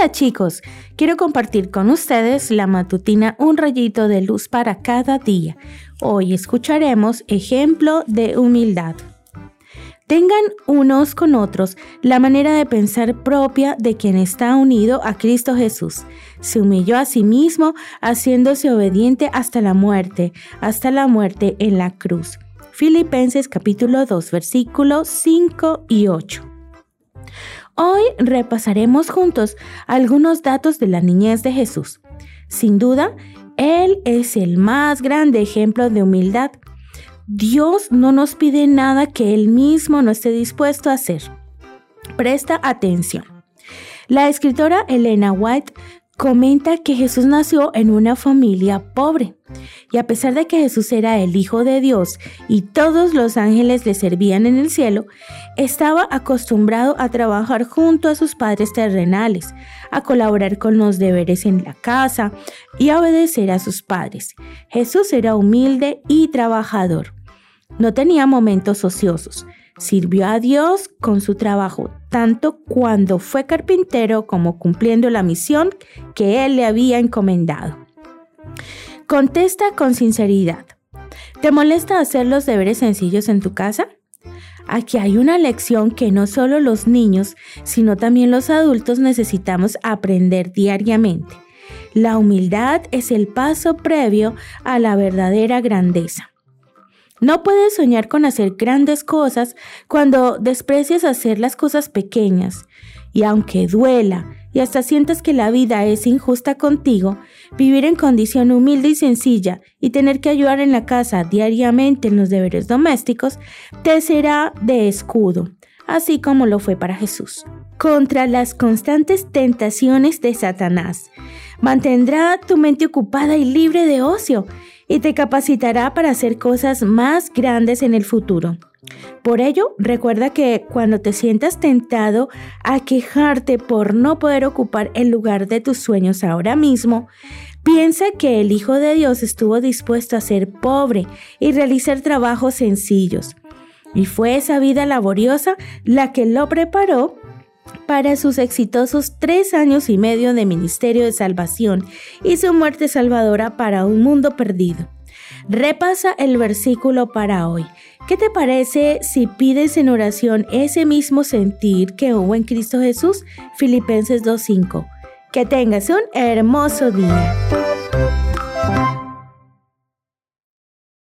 Hola chicos, quiero compartir con ustedes la matutina Un rayito de luz para cada día. Hoy escucharemos ejemplo de humildad. Tengan unos con otros la manera de pensar propia de quien está unido a Cristo Jesús. Se humilló a sí mismo, haciéndose obediente hasta la muerte, hasta la muerte en la cruz. Filipenses capítulo 2 versículos 5 y 8. Hoy repasaremos juntos algunos datos de la niñez de Jesús. Sin duda, Él es el más grande ejemplo de humildad. Dios no nos pide nada que Él mismo no esté dispuesto a hacer. Presta atención. La escritora Elena White comenta que Jesús nació en una familia pobre y a pesar de que Jesús era el Hijo de Dios y todos los ángeles le servían en el cielo, estaba acostumbrado a trabajar junto a sus padres terrenales, a colaborar con los deberes en la casa y a obedecer a sus padres. Jesús era humilde y trabajador. No tenía momentos ociosos. Sirvió a Dios con su trabajo, tanto cuando fue carpintero como cumpliendo la misión que Él le había encomendado. Contesta con sinceridad. ¿Te molesta hacer los deberes sencillos en tu casa? Aquí hay una lección que no solo los niños, sino también los adultos necesitamos aprender diariamente. La humildad es el paso previo a la verdadera grandeza. No puedes soñar con hacer grandes cosas cuando desprecias hacer las cosas pequeñas. Y aunque duela y hasta sientas que la vida es injusta contigo, vivir en condición humilde y sencilla y tener que ayudar en la casa diariamente en los deberes domésticos, te será de escudo, así como lo fue para Jesús. Contra las constantes tentaciones de Satanás, mantendrá tu mente ocupada y libre de ocio y te capacitará para hacer cosas más grandes en el futuro. Por ello, recuerda que cuando te sientas tentado a quejarte por no poder ocupar el lugar de tus sueños ahora mismo, piensa que el Hijo de Dios estuvo dispuesto a ser pobre y realizar trabajos sencillos. Y fue esa vida laboriosa la que lo preparó para sus exitosos tres años y medio de ministerio de salvación y su muerte salvadora para un mundo perdido. Repasa el versículo para hoy. ¿Qué te parece si pides en oración ese mismo sentir que hubo en Cristo Jesús? Filipenses 2.5. Que tengas un hermoso día.